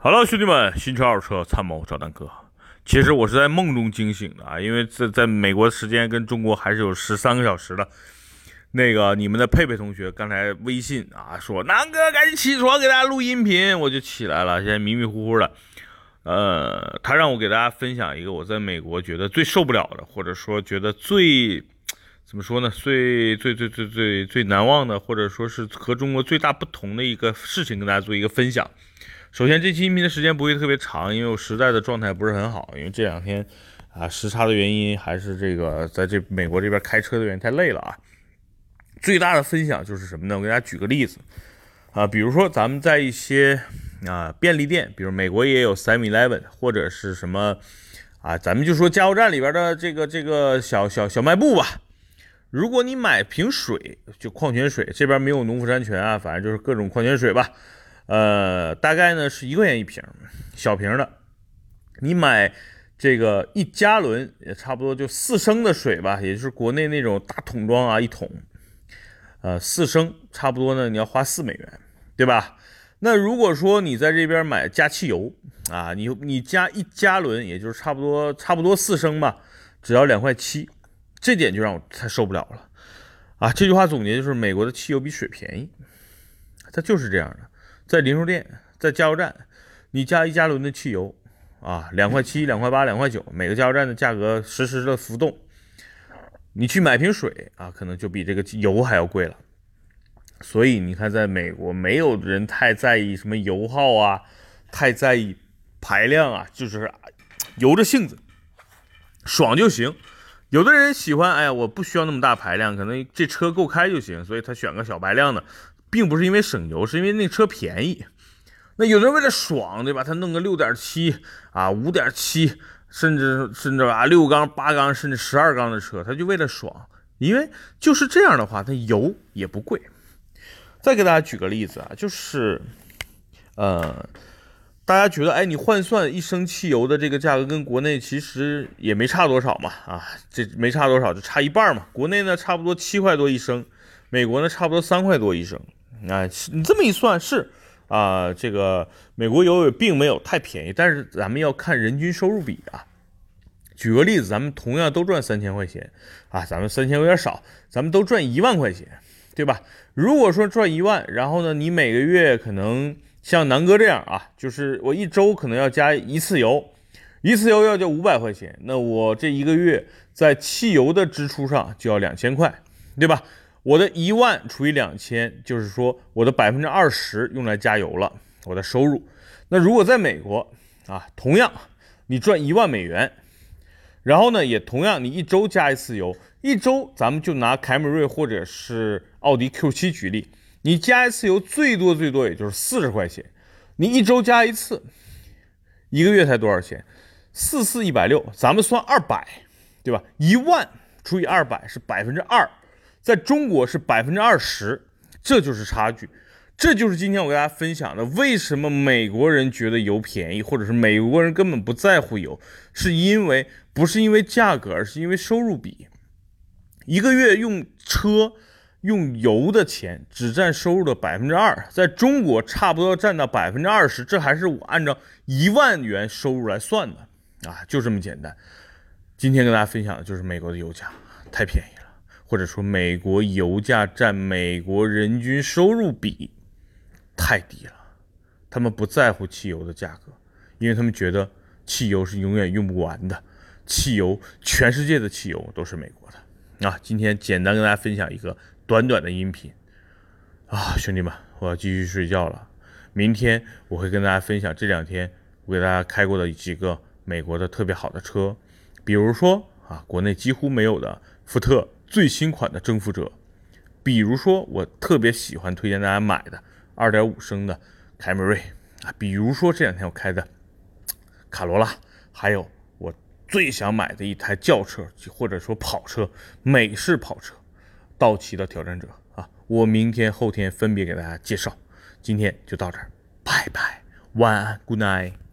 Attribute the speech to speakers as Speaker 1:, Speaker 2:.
Speaker 1: 好了，兄弟们，新车二手车参谋找丹哥。其实我是在梦中惊醒的啊，因为在在美国时间跟中国还是有十三个小时的。那个你们的佩佩同学刚才微信啊说，南哥赶紧起床给大家录音频，我就起来了，现在迷迷糊糊的。呃，他让我给大家分享一个我在美国觉得最受不了的，或者说觉得最怎么说呢，最最最最最最难忘的，或者说是和中国最大不同的一个事情，跟大家做一个分享。首先，这期音频的时间不会特别长，因为我实在的状态不是很好，因为这两天啊时差的原因，还是这个在这美国这边开车的原因太累了啊。最大的分享就是什么呢？我给大家举个例子啊，比如说咱们在一些啊便利店，比如美国也有 Seven Eleven 或者是什么啊，咱们就说加油站里边的这个这个小小小卖部吧。如果你买瓶水，就矿泉水，这边没有农夫山泉啊，反正就是各种矿泉水吧。呃，大概呢是一块钱一瓶，小瓶的。你买这个一加仑也差不多就四升的水吧，也就是国内那种大桶装啊，一桶，呃，四升差不多呢，你要花四美元，对吧？那如果说你在这边买加汽油啊，你你加一加仑，也就是差不多差不多四升吧，只要两块七，这点就让我太受不了了啊！这句话总结就是美国的汽油比水便宜，它就是这样的。在零售店，在加油站，你加一加仑的汽油啊，两块七、两块八、两块九，每个加油站的价格实时的浮动。你去买瓶水啊，可能就比这个油还要贵了。所以你看，在美国，没有人太在意什么油耗啊，太在意排量啊，就是由着性子，爽就行。有的人喜欢，哎呀，我不需要那么大排量，可能这车够开就行，所以他选个小排量的。并不是因为省油，是因为那车便宜。那有的人为了爽，对吧？他弄个六点七啊，五点七，甚至甚至啊六缸、八缸，甚至十二缸的车，他就为了爽。因为就是这样的话，它油也不贵。再给大家举个例子啊，就是呃，大家觉得，哎，你换算一升汽油的这个价格，跟国内其实也没差多少嘛，啊，这没差多少，就差一半嘛。国内呢，差不多七块多一升，美国呢，差不多三块多一升。啊，你这么一算，是啊，这个美国油也并没有太便宜，但是咱们要看人均收入比啊。举个例子，咱们同样都赚三千块钱啊，咱们三千有点少，咱们都赚一万块钱，对吧？如果说赚一万，然后呢，你每个月可能像南哥这样啊，就是我一周可能要加一次油，一次油要交五百块钱，那我这一个月在汽油的支出上就要两千块，对吧？我的一万除以两千，就是说我的百分之二十用来加油了，我的收入。那如果在美国啊，同样你赚一万美元，然后呢，也同样你一周加一次油，一周咱们就拿凯美瑞或者是奥迪 Q7 举例，你加一次油最多最多也就是四十块钱，你一周加一次，一个月才多少钱？四四一百六，咱们算二百，对吧？一万除以二百是百分之二。在中国是百分之二十，这就是差距，这就是今天我给大家分享的。为什么美国人觉得油便宜，或者是美国人根本不在乎油，是因为不是因为价格，而是因为收入比。一个月用车用油的钱只占收入的百分之二，在中国差不多占到百分之二十，这还是我按照一万元收入来算的啊，就这么简单。今天跟大家分享的就是美国的油价太便宜了。或者说，美国油价占美国人均收入比太低了，他们不在乎汽油的价格，因为他们觉得汽油是永远用不完的，汽油全世界的汽油都是美国的啊。今天简单跟大家分享一个短短的音频。啊，兄弟们，我要继续睡觉了。明天我会跟大家分享这两天我给大家开过的几个美国的特别好的车，比如说啊，国内几乎没有的福特。最新款的征服者，比如说我特别喜欢推荐大家买的2.5升的凯美瑞。啊，比如说这两天我开的卡罗拉，还有我最想买的一台轿车或者说跑车，美式跑车，到期的挑战者啊，我明天后天分别给大家介绍。今天就到这儿，拜拜，晚安，Good night。